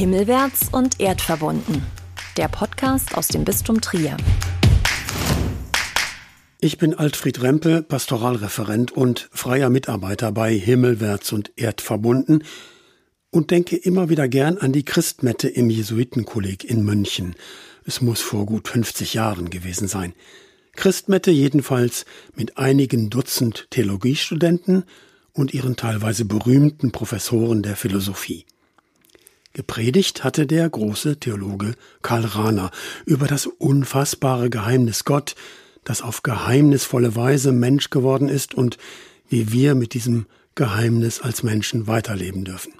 Himmelwärts und erdverbunden. Der Podcast aus dem Bistum Trier. Ich bin Altfried Rempe, Pastoralreferent und freier Mitarbeiter bei Himmelwärts und Erdverbunden und denke immer wieder gern an die Christmette im Jesuitenkolleg in München. Es muss vor gut 50 Jahren gewesen sein. Christmette jedenfalls mit einigen Dutzend Theologiestudenten und ihren teilweise berühmten Professoren der Philosophie. Gepredigt hatte der große Theologe Karl Rahner über das unfassbare Geheimnis Gott, das auf geheimnisvolle Weise Mensch geworden ist und wie wir mit diesem Geheimnis als Menschen weiterleben dürfen.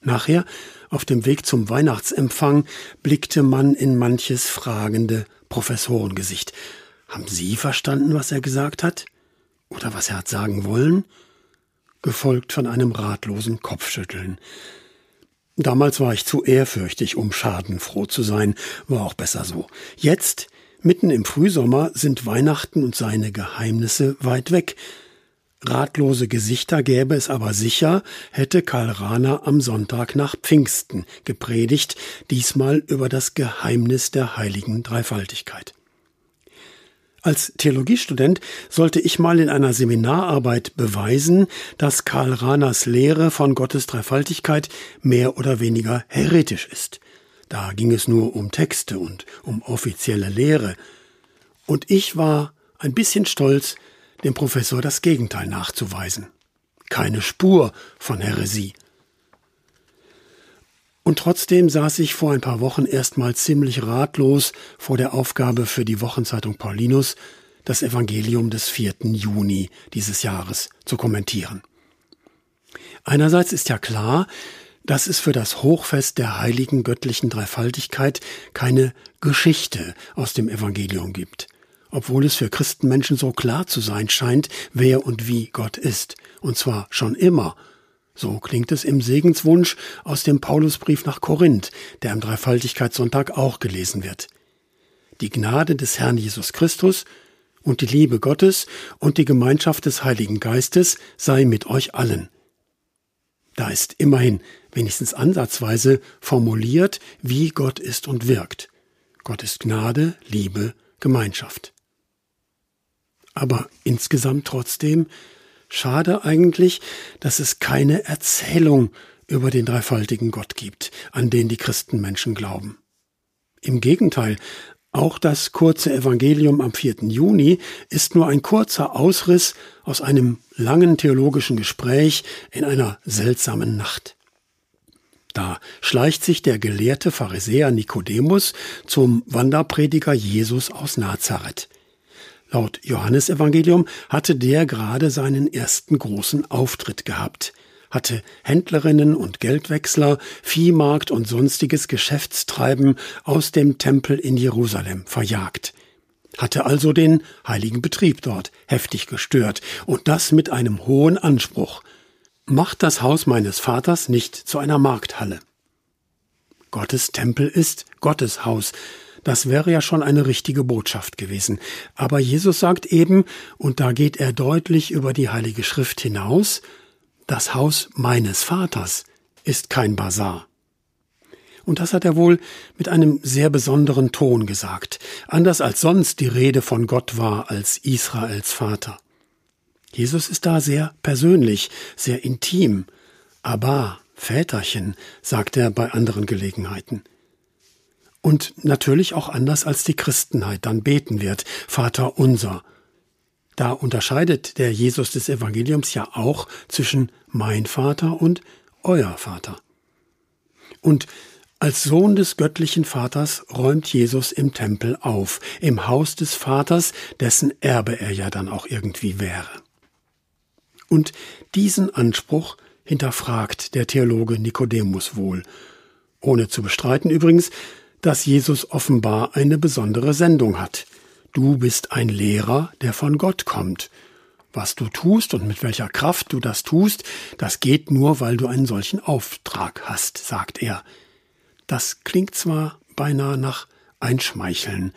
Nachher, auf dem Weg zum Weihnachtsempfang, blickte man in manches fragende Professorengesicht. Haben Sie verstanden, was er gesagt hat? Oder was er hat sagen wollen? Gefolgt von einem ratlosen Kopfschütteln. Damals war ich zu ehrfürchtig, um schadenfroh zu sein, war auch besser so. Jetzt, mitten im Frühsommer, sind Weihnachten und seine Geheimnisse weit weg. Ratlose Gesichter gäbe es aber sicher, hätte Karl Rahner am Sonntag nach Pfingsten gepredigt, diesmal über das Geheimnis der heiligen Dreifaltigkeit. Als Theologiestudent sollte ich mal in einer Seminararbeit beweisen, dass Karl Rahners Lehre von Gottes Dreifaltigkeit mehr oder weniger heretisch ist. Da ging es nur um Texte und um offizielle Lehre. Und ich war ein bisschen stolz, dem Professor das Gegenteil nachzuweisen. Keine Spur von Häresie. Und trotzdem saß ich vor ein paar Wochen erstmal ziemlich ratlos vor der Aufgabe für die Wochenzeitung Paulinus, das Evangelium des 4. Juni dieses Jahres zu kommentieren. Einerseits ist ja klar, dass es für das Hochfest der heiligen göttlichen Dreifaltigkeit keine Geschichte aus dem Evangelium gibt, obwohl es für Christenmenschen so klar zu sein scheint, wer und wie Gott ist, und zwar schon immer so klingt es im Segenswunsch aus dem Paulusbrief nach Korinth, der am Dreifaltigkeitssonntag auch gelesen wird. Die Gnade des Herrn Jesus Christus und die Liebe Gottes und die Gemeinschaft des Heiligen Geistes sei mit euch allen. Da ist immerhin wenigstens ansatzweise formuliert, wie Gott ist und wirkt. Gott ist Gnade, Liebe, Gemeinschaft. Aber insgesamt trotzdem Schade eigentlich, dass es keine Erzählung über den dreifaltigen Gott gibt, an den die Christenmenschen glauben. Im Gegenteil, auch das kurze Evangelium am 4. Juni ist nur ein kurzer Ausriss aus einem langen theologischen Gespräch in einer seltsamen Nacht. Da schleicht sich der gelehrte Pharisäer Nikodemus zum Wanderprediger Jesus aus Nazareth. Laut Johannesevangelium hatte der gerade seinen ersten großen Auftritt gehabt, hatte Händlerinnen und Geldwechsler, Viehmarkt und sonstiges Geschäftstreiben aus dem Tempel in Jerusalem verjagt, hatte also den heiligen Betrieb dort heftig gestört, und das mit einem hohen Anspruch. Macht das Haus meines Vaters nicht zu einer Markthalle. Gottes Tempel ist Gottes Haus, das wäre ja schon eine richtige Botschaft gewesen. Aber Jesus sagt eben, und da geht er deutlich über die Heilige Schrift hinaus, das Haus meines Vaters ist kein Bazar. Und das hat er wohl mit einem sehr besonderen Ton gesagt, anders als sonst die Rede von Gott war als Israels Vater. Jesus ist da sehr persönlich, sehr intim. Aber Väterchen, sagt er bei anderen Gelegenheiten und natürlich auch anders als die Christenheit dann beten wird, Vater unser. Da unterscheidet der Jesus des Evangeliums ja auch zwischen mein Vater und euer Vater. Und als Sohn des göttlichen Vaters räumt Jesus im Tempel auf, im Haus des Vaters, dessen Erbe er ja dann auch irgendwie wäre. Und diesen Anspruch hinterfragt der Theologe Nikodemus wohl, ohne zu bestreiten übrigens, dass Jesus offenbar eine besondere Sendung hat. Du bist ein Lehrer, der von Gott kommt. Was du tust und mit welcher Kraft du das tust, das geht nur, weil du einen solchen Auftrag hast, sagt er. Das klingt zwar beinahe nach Einschmeicheln,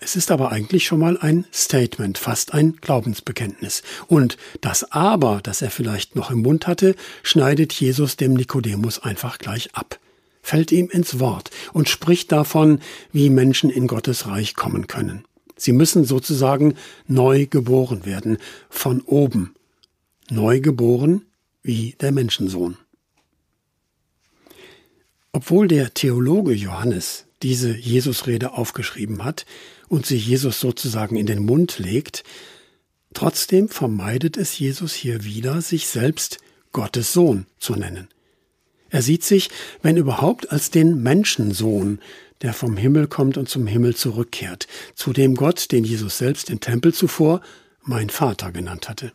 es ist aber eigentlich schon mal ein Statement, fast ein Glaubensbekenntnis. Und das Aber, das er vielleicht noch im Mund hatte, schneidet Jesus dem Nikodemus einfach gleich ab. Fällt ihm ins Wort und spricht davon, wie Menschen in Gottes Reich kommen können. Sie müssen sozusagen neu geboren werden, von oben. Neu geboren wie der Menschensohn. Obwohl der Theologe Johannes diese Jesusrede aufgeschrieben hat und sie Jesus sozusagen in den Mund legt, trotzdem vermeidet es Jesus hier wieder, sich selbst Gottes Sohn zu nennen. Er sieht sich, wenn überhaupt, als den Menschensohn, der vom Himmel kommt und zum Himmel zurückkehrt, zu dem Gott, den Jesus selbst im Tempel zuvor mein Vater genannt hatte.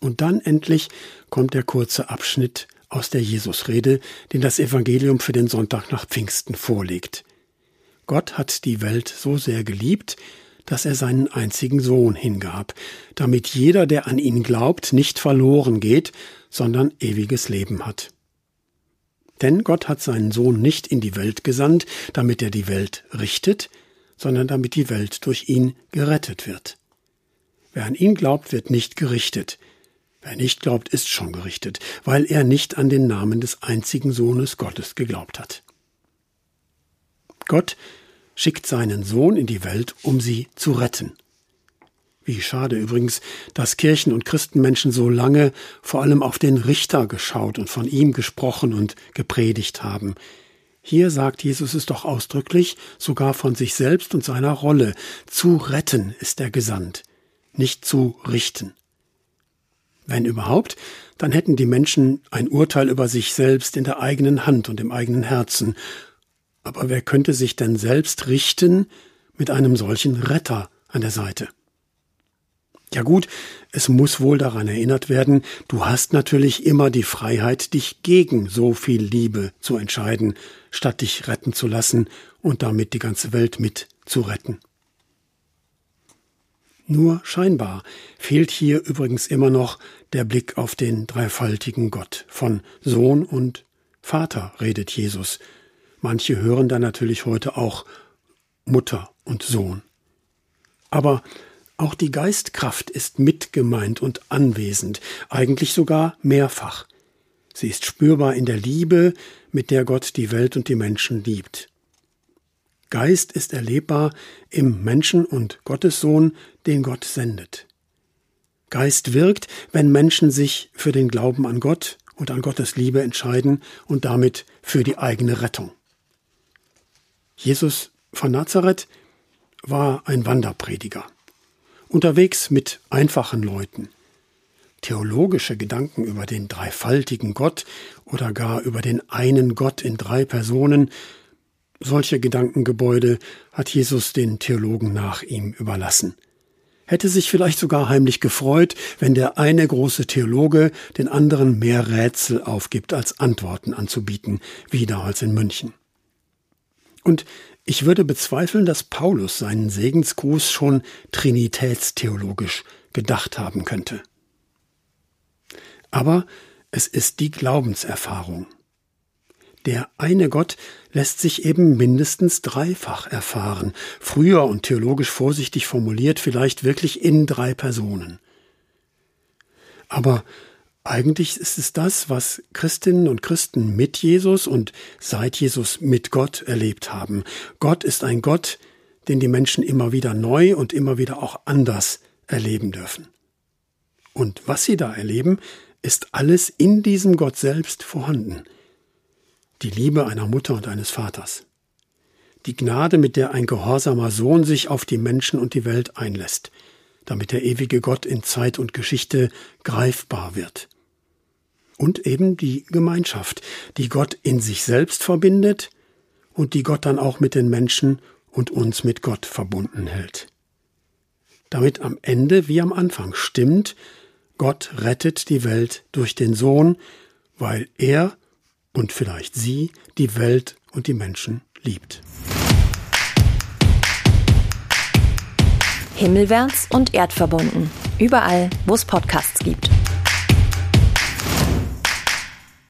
Und dann endlich kommt der kurze Abschnitt aus der Jesusrede, den das Evangelium für den Sonntag nach Pfingsten vorlegt. Gott hat die Welt so sehr geliebt, dass er seinen einzigen Sohn hingab, damit jeder, der an ihn glaubt, nicht verloren geht, sondern ewiges Leben hat. Denn Gott hat seinen Sohn nicht in die Welt gesandt, damit er die Welt richtet, sondern damit die Welt durch ihn gerettet wird. Wer an ihn glaubt, wird nicht gerichtet. Wer nicht glaubt, ist schon gerichtet, weil er nicht an den Namen des einzigen Sohnes Gottes geglaubt hat. Gott schickt seinen Sohn in die Welt, um sie zu retten. Wie schade übrigens, dass Kirchen und Christenmenschen so lange vor allem auf den Richter geschaut und von ihm gesprochen und gepredigt haben. Hier sagt Jesus es doch ausdrücklich, sogar von sich selbst und seiner Rolle. Zu retten ist er gesandt, nicht zu richten. Wenn überhaupt, dann hätten die Menschen ein Urteil über sich selbst in der eigenen Hand und im eigenen Herzen. Aber wer könnte sich denn selbst richten mit einem solchen Retter an der Seite? Ja gut, es muss wohl daran erinnert werden, du hast natürlich immer die Freiheit, dich gegen so viel Liebe zu entscheiden, statt dich retten zu lassen und damit die ganze Welt mit zu retten. Nur scheinbar fehlt hier übrigens immer noch der Blick auf den dreifaltigen Gott. Von Sohn und Vater redet Jesus. Manche hören da natürlich heute auch Mutter und Sohn. Aber auch die Geistkraft ist mitgemeint und anwesend, eigentlich sogar mehrfach. Sie ist spürbar in der Liebe, mit der Gott die Welt und die Menschen liebt. Geist ist erlebbar im Menschen und Gottessohn, den Gott sendet. Geist wirkt, wenn Menschen sich für den Glauben an Gott und an Gottes Liebe entscheiden und damit für die eigene Rettung. Jesus von Nazareth war ein Wanderprediger, unterwegs mit einfachen Leuten. Theologische Gedanken über den dreifaltigen Gott oder gar über den einen Gott in drei Personen solche Gedankengebäude hat Jesus den Theologen nach ihm überlassen. Hätte sich vielleicht sogar heimlich gefreut, wenn der eine große Theologe den anderen mehr Rätsel aufgibt, als Antworten anzubieten, wie damals in München. Und ich würde bezweifeln, dass Paulus seinen Segensgruß schon trinitätstheologisch gedacht haben könnte. Aber es ist die Glaubenserfahrung. Der eine Gott lässt sich eben mindestens dreifach erfahren, früher und theologisch vorsichtig formuliert vielleicht wirklich in drei Personen. Aber eigentlich ist es das, was Christinnen und Christen mit Jesus und seit Jesus mit Gott erlebt haben. Gott ist ein Gott, den die Menschen immer wieder neu und immer wieder auch anders erleben dürfen. Und was sie da erleben, ist alles in diesem Gott selbst vorhanden die Liebe einer Mutter und eines Vaters, die Gnade, mit der ein gehorsamer Sohn sich auf die Menschen und die Welt einlässt, damit der ewige Gott in Zeit und Geschichte greifbar wird. Und eben die Gemeinschaft, die Gott in sich selbst verbindet und die Gott dann auch mit den Menschen und uns mit Gott verbunden hält. Damit am Ende wie am Anfang stimmt, Gott rettet die Welt durch den Sohn, weil er und vielleicht sie die Welt und die Menschen liebt. Himmelwärts und erdverbunden. Überall, wo es Podcasts gibt.